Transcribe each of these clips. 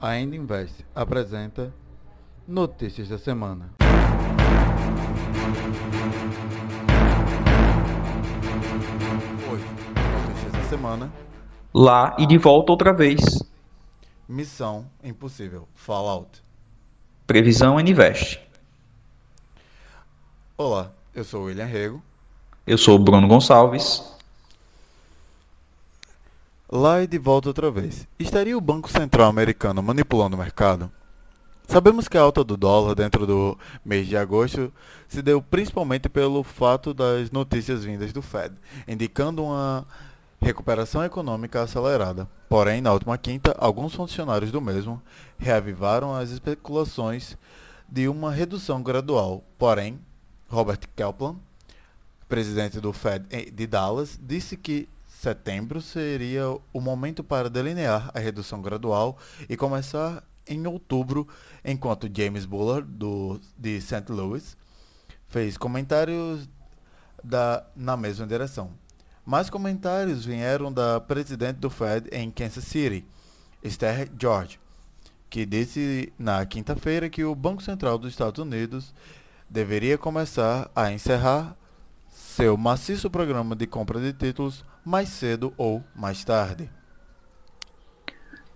Ainda Investe apresenta Notícias da Semana. Hoje, Notícias da Semana. Lá e de volta outra vez. Missão Impossível Fallout. Previsão Investe. Olá, eu sou o William Rego. Eu sou o Bruno Gonçalves. Lá e de volta outra vez. Estaria o Banco Central americano manipulando o mercado? Sabemos que a alta do dólar dentro do mês de agosto se deu principalmente pelo fato das notícias vindas do Fed, indicando uma recuperação econômica acelerada. Porém, na última quinta, alguns funcionários do mesmo reavivaram as especulações de uma redução gradual. Porém, Robert Kaplan, presidente do Fed de Dallas, disse que setembro seria o momento para delinear a redução gradual e começar em outubro, enquanto James Bullard, do, de St. Louis, fez comentários da, na mesma direção. Mais comentários vieram da presidente do Fed em Kansas City, Esther George, que disse na quinta-feira que o Banco Central dos Estados Unidos deveria começar a encerrar seu maciço programa de compra de títulos mais cedo ou mais tarde.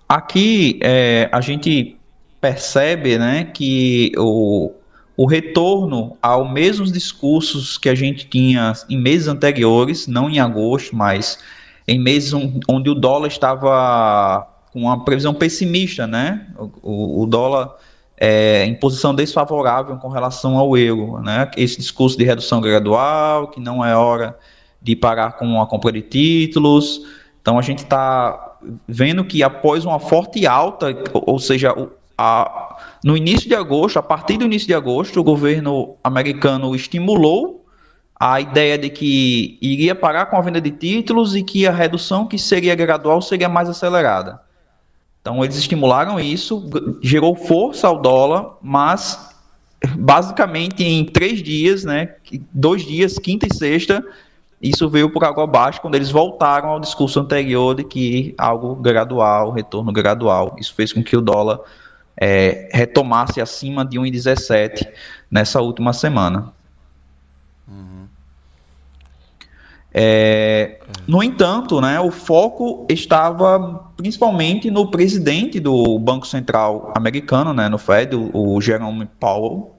Aqui é, a gente percebe né, que o, o retorno aos mesmos discursos que a gente tinha em meses anteriores, não em agosto, mas em meses onde o dólar estava com uma previsão pessimista, né? O, o dólar é, em posição desfavorável com relação ao euro, né? Esse discurso de redução gradual, que não é hora de parar com a compra de títulos. Então a gente está vendo que após uma forte alta, ou seja, a, no início de agosto, a partir do início de agosto, o governo americano estimulou a ideia de que iria parar com a venda de títulos e que a redução que seria gradual seria mais acelerada. Então eles estimularam isso, gerou força ao dólar, mas basicamente em três dias, né, dois dias, quinta e sexta, isso veio por água abaixo quando eles voltaram ao discurso anterior de que algo gradual, retorno gradual. Isso fez com que o dólar é, retomasse acima de 1,17 nessa última semana. Uhum. É, no entanto, né, o foco estava principalmente no presidente do Banco Central americano, né, no Fed, o, o Jerome Powell,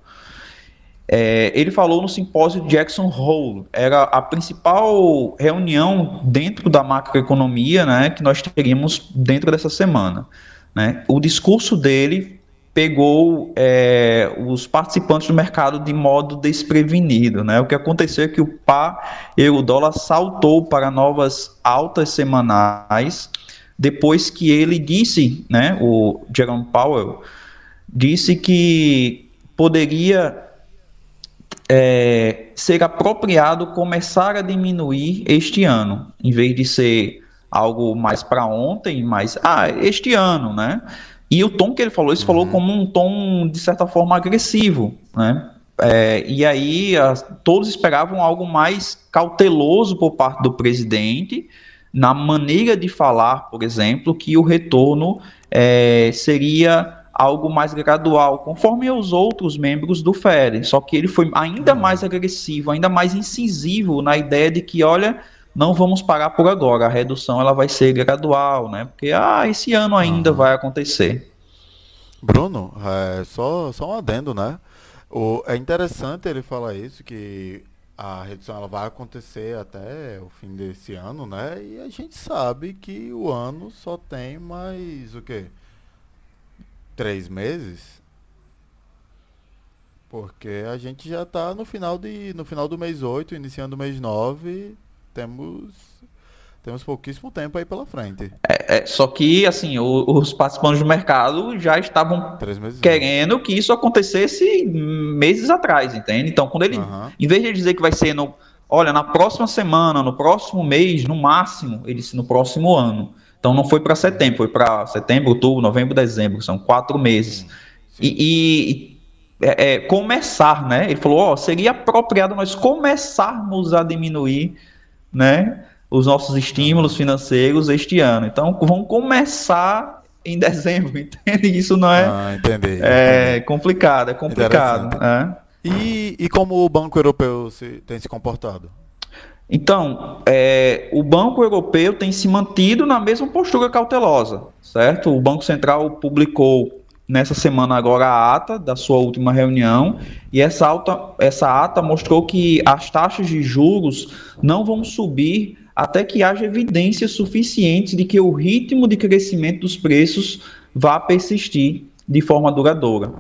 é, ele falou no simpósio Jackson Hole, era a principal reunião dentro da macroeconomia né, que nós teríamos dentro dessa semana. Né? O discurso dele pegou é, os participantes do mercado de modo desprevenido. Né? O que aconteceu é que o par e o dólar saltou para novas altas semanais depois que ele disse, né, o Jerome Powell, disse que poderia é, ser apropriado começar a diminuir este ano, em vez de ser algo mais para ontem, mas ah, este ano, né? E o tom que ele falou, ele uhum. falou como um tom de certa forma agressivo, né? É, e aí a, todos esperavam algo mais cauteloso por parte do presidente na maneira de falar, por exemplo, que o retorno é, seria algo mais gradual, conforme os outros membros do FED. Só que ele foi ainda mais agressivo, ainda mais incisivo na ideia de que, olha, não vamos parar por agora, a redução ela vai ser gradual, né? Porque ah, esse ano ainda uhum. vai acontecer. Bruno, é, só, só um adendo, né? O, é interessante ele falar isso, que a redução ela vai acontecer até o fim desse ano, né? E a gente sabe que o ano só tem mais o quê? três meses, porque a gente já está no final de no final do mês 8, iniciando o mês 9, temos temos pouquíssimo tempo aí pela frente. É, é, só que, assim, o, os participantes do mercado já estavam querendo que isso acontecesse meses atrás, entende? Então, quando ele, uhum. em vez de dizer que vai ser no, olha, na próxima semana, no próximo mês, no máximo, ele disse no próximo ano. Então não foi para setembro, foi para setembro, outubro, novembro, dezembro, são quatro meses. Sim, sim. E, e é, é, começar, né? Ele falou, ó, seria apropriado nós começarmos a diminuir, né, os nossos estímulos financeiros este ano. Então vamos começar em dezembro, entende? Isso não é, ah, entendi, é entendi. complicado, é complicado. É. E, e como o Banco Europeu se, tem se comportado? Então, é, o Banco Europeu tem se mantido na mesma postura cautelosa, certo? O Banco Central publicou nessa semana agora a ata da sua última reunião e essa, alta, essa ata mostrou que as taxas de juros não vão subir até que haja evidências suficientes de que o ritmo de crescimento dos preços vá persistir de forma duradoura.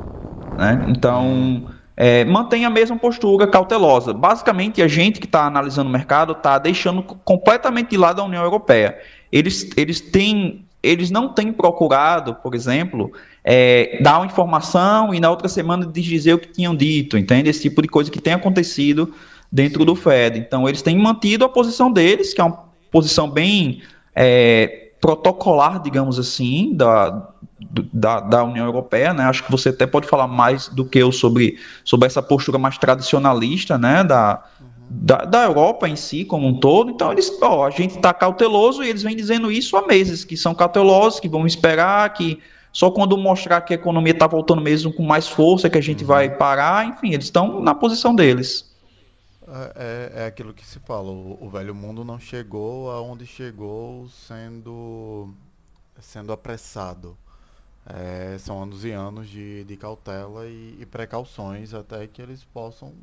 Né? Então, é, a mesma postura cautelosa. Basicamente, a gente que está analisando o mercado está deixando completamente de lado a União Europeia. Eles, eles, têm, eles não têm procurado, por exemplo, é, dar uma informação e na outra semana dizer o que tinham dito, entende? Esse tipo de coisa que tem acontecido dentro do Fed. Então, eles têm mantido a posição deles, que é uma posição bem é, protocolar, digamos assim, da, da, da, União Europeia, né? Acho que você até pode falar mais do que eu sobre, sobre essa postura mais tradicionalista, né? Da. Da, da, Europa em si, como um todo. Então, eles, ó, a gente está cauteloso e eles vêm dizendo isso há meses, que são cautelosos, que vão esperar, que só quando mostrar que a economia está voltando mesmo com mais força que a gente uhum. vai parar. Enfim, eles estão na posição deles. É, é, é, aquilo que se fala, o, o, velho mundo não chegou aonde chegou sendo, sendo apressado. É, são anos e anos de, de cautela e, e, precauções até que eles possam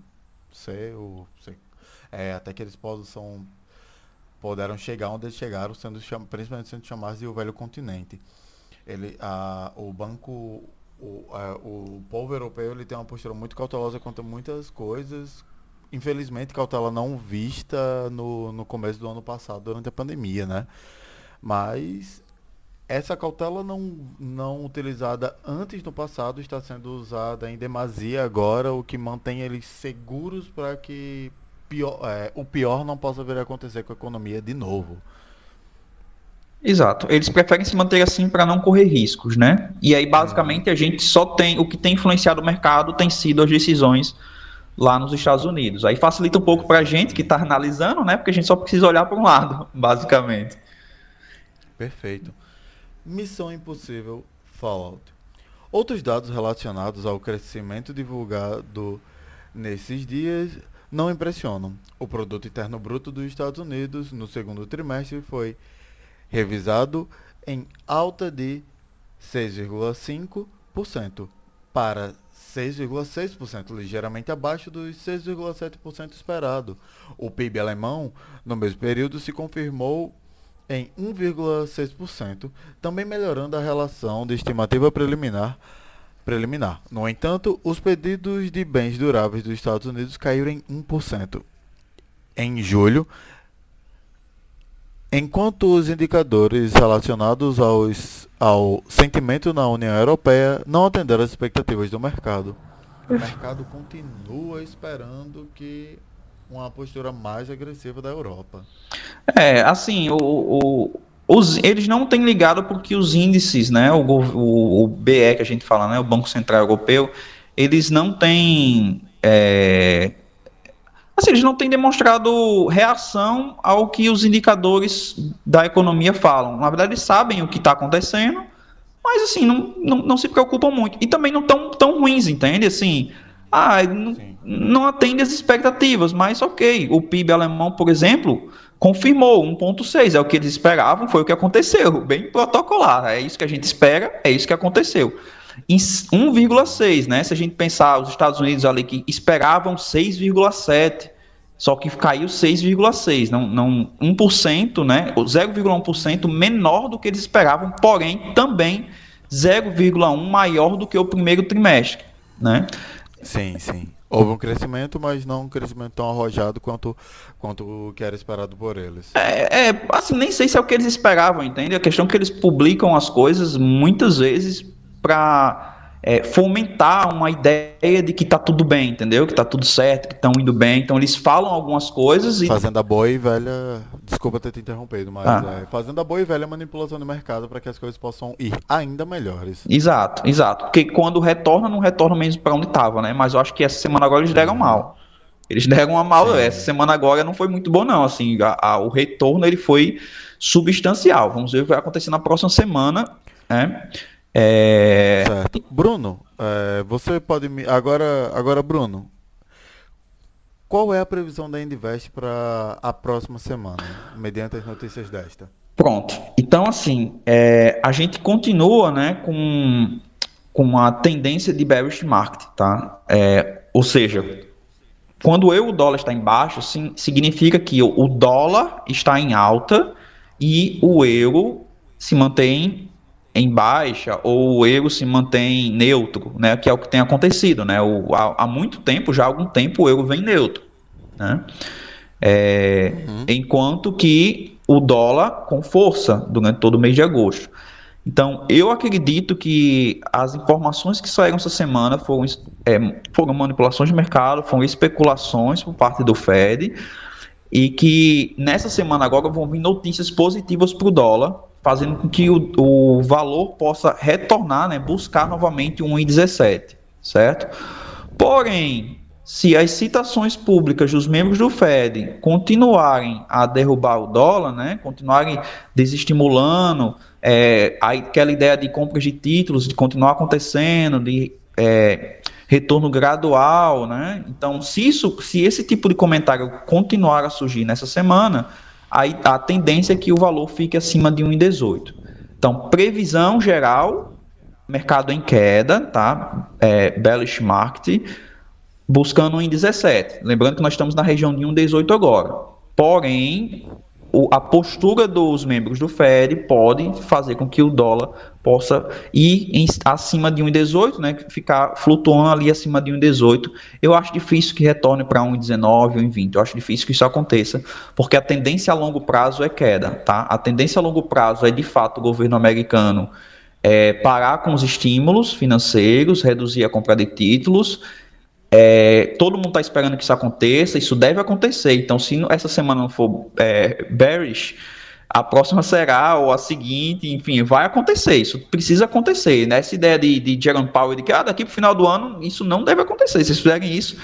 ser, o, ser é, até que eles possam puderam chegar onde eles chegaram, sendo principalmente sendo chamados de o velho continente. Ele, a, o banco, o, a, o povo europeu ele tem uma postura muito cautelosa quanto a muitas coisas, infelizmente, cautela não vista no, no começo do ano passado, durante a pandemia, né? Mas essa cautela não, não utilizada antes no passado está sendo usada em demasia agora, o que mantém eles seguros para que pior, é, o pior não possa vir a acontecer com a economia de novo. Exato. Eles preferem se manter assim para não correr riscos, né? E aí, basicamente, a gente só tem. O que tem influenciado o mercado tem sido as decisões lá nos Estados Unidos. Aí facilita um pouco para a gente que está analisando, né? Porque a gente só precisa olhar para um lado, basicamente. Perfeito. Missão Impossível Fallout. Outros dados relacionados ao crescimento divulgado nesses dias não impressionam. O produto interno bruto dos Estados Unidos no segundo trimestre foi revisado em alta de 6,5% para 6,6%, ligeiramente abaixo dos 6,7% esperado. O PIB alemão, no mesmo período, se confirmou em 1,6%, também melhorando a relação de estimativa preliminar. Preliminar. No entanto, os pedidos de bens duráveis dos Estados Unidos caíram em 1%. Em julho, enquanto os indicadores relacionados aos ao sentimento na União Europeia não atender às expectativas do mercado. O mercado continua esperando que uma postura mais agressiva da Europa. É, assim, o os, eles não têm ligado porque os índices, né, o, o, o, BE que a gente fala, né, o Banco Central Europeu, eles não têm é, assim, eles não têm demonstrado reação ao que os indicadores da economia falam. Na verdade, eles sabem o que está acontecendo, mas assim, não, não, não, se preocupam muito. E também não tão, tão ruins, entende? Assim, ah, não, não atende as expectativas, mas ok. O PIB alemão, por exemplo, confirmou 1,6, é o que eles esperavam, foi o que aconteceu, bem protocolar. É isso que a gente espera, é isso que aconteceu. Em 1,6, né? Se a gente pensar os Estados Unidos ali que esperavam 6,7, só que caiu 6,6, não, não 1%, né? 0,1% menor do que eles esperavam, porém também 0,1 maior do que o primeiro trimestre, né? Sim, sim. Houve um crescimento, mas não um crescimento tão arrojado quanto, quanto o que era esperado por eles. É, é, assim, nem sei se é o que eles esperavam, entende? A questão é que eles publicam as coisas muitas vezes para é, fomentar uma ideia de que tá tudo bem, entendeu? Que tá tudo certo, que estão indo bem. Então eles falam algumas coisas e. Fazenda boa e velha. Desculpa ter te interrompido, mas ah. é, fazenda boa e velha manipulação do mercado para que as coisas possam ir ainda melhores. Exato, exato. Porque quando retorna, não retorna mesmo para onde estava, né? Mas eu acho que essa semana agora eles deram mal. Eles deram uma mal. Sim. Essa semana agora não foi muito bom, não. Assim, a, a, o retorno ele foi substancial. Vamos ver o que vai acontecer na próxima semana né? É... Certo. Bruno, é, você pode me. Agora, agora, Bruno, qual é a previsão da Invest para a próxima semana, mediante as notícias desta? Pronto. Então, assim, é, a gente continua né, com, com a tendência de bearish market, tá? É, ou seja, quando eu, o dólar está em baixo, sim, significa que o, o dólar está em alta e o euro se mantém em baixa ou o euro se mantém neutro, né? Que é o que tem acontecido, né? O, há, há, muito tempo, já há algum tempo, o euro vem neutro, né? É, uhum. Enquanto que o dólar com força durante todo o mês de agosto. Então, eu acredito que as informações que saíram essa semana foram, é, foram manipulações de mercado, foram especulações por parte do Fed, e que nessa semana agora vão vir notícias positivas para o dólar, fazendo com que o, o valor possa retornar, né, buscar novamente 1,17, certo? Porém, se as citações públicas dos membros do Fed continuarem a derrubar o dólar, né, continuarem desestimulando é, aquela ideia de compras de títulos, de continuar acontecendo, de é, retorno gradual, né? Então, se isso, se esse tipo de comentário continuar a surgir nessa semana, aí a tendência é que o valor fique acima de 1,18. Então, previsão geral, mercado em queda, tá? É, bearish market, buscando 1,17. Lembrando que nós estamos na região de 1,18 agora. Porém, a postura dos membros do Fed pode fazer com que o dólar possa ir em, acima de 1,18, né, ficar flutuando ali acima de 1,18. Eu acho difícil que retorne para 1,19, 1,20. Eu acho difícil que isso aconteça, porque a tendência a longo prazo é queda, tá? A tendência a longo prazo é de fato o governo americano é, parar com os estímulos financeiros, reduzir a compra de títulos é, todo mundo está esperando que isso aconteça, isso deve acontecer. Então, se essa semana não for é, bearish, a próxima será, ou a seguinte, enfim, vai acontecer. Isso precisa acontecer. Né? Essa ideia de, de Jerome Powell de que ah, daqui para o final do ano isso não deve acontecer. Se fizerem isso,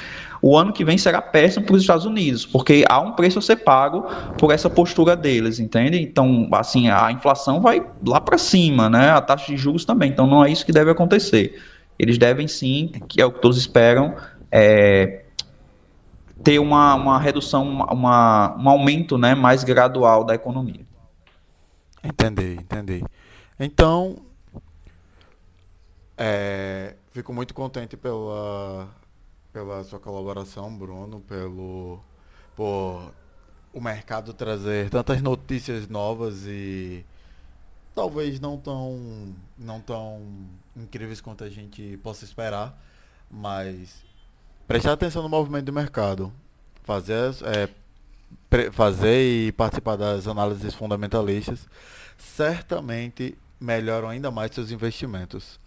o ano que vem será péssimo para os Estados Unidos, porque há um preço a ser pago por essa postura deles, entende? Então, assim, a inflação vai lá para cima, né? A taxa de juros também. Então, não é isso que deve acontecer. Eles devem sim, que é o que todos esperam, é, ter uma, uma redução, uma, um aumento né, mais gradual da economia. Entendi, entendi. Então, é, fico muito contente pela, pela sua colaboração, Bruno, pelo por o mercado trazer tantas notícias novas e talvez não tão não tão incríveis quanto a gente possa esperar, mas prestar atenção no movimento do mercado, fazer, é, fazer e participar das análises fundamentalistas, certamente melhoram ainda mais seus investimentos.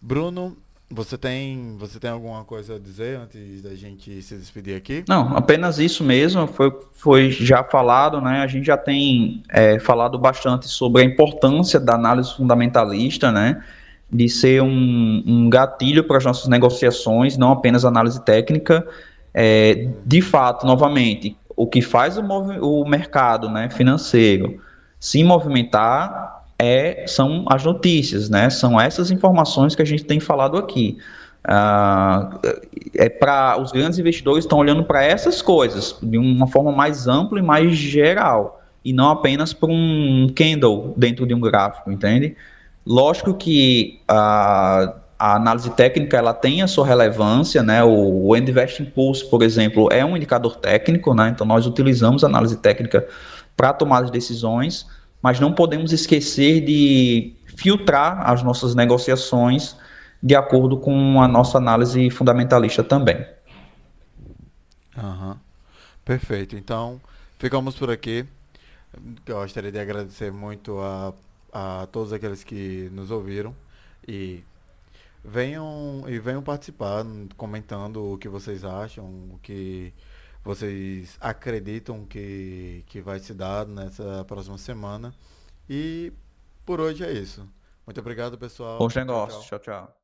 Bruno, você tem, você tem alguma coisa a dizer antes da gente se despedir aqui? Não, apenas isso mesmo. Foi, foi já falado, né? A gente já tem é, falado bastante sobre a importância da análise fundamentalista, né? De ser um, um gatilho para as nossas negociações, não apenas análise técnica. É, de fato, novamente, o que faz o, o mercado né, financeiro se movimentar é, são as notícias, né? São essas informações que a gente tem falado aqui. Ah, é para os grandes investidores estão olhando para essas coisas de uma forma mais ampla e mais geral e não apenas para um candle dentro de um gráfico, entende? Lógico que a, a análise técnica ela tem a sua relevância, né? O, o End Investing Pulse, por exemplo, é um indicador técnico, né? Então nós utilizamos a análise técnica para tomar as decisões, mas não podemos esquecer de filtrar as nossas negociações de acordo com a nossa análise fundamentalista também. Uhum. Perfeito. Então, ficamos por aqui. Gostaria de agradecer muito a a todos aqueles que nos ouviram e venham e venham participar comentando o que vocês acham, o que vocês acreditam que, que vai se dar nessa próxima semana. E por hoje é isso. Muito obrigado, pessoal. Bons negócios. tchau. tchau. tchau.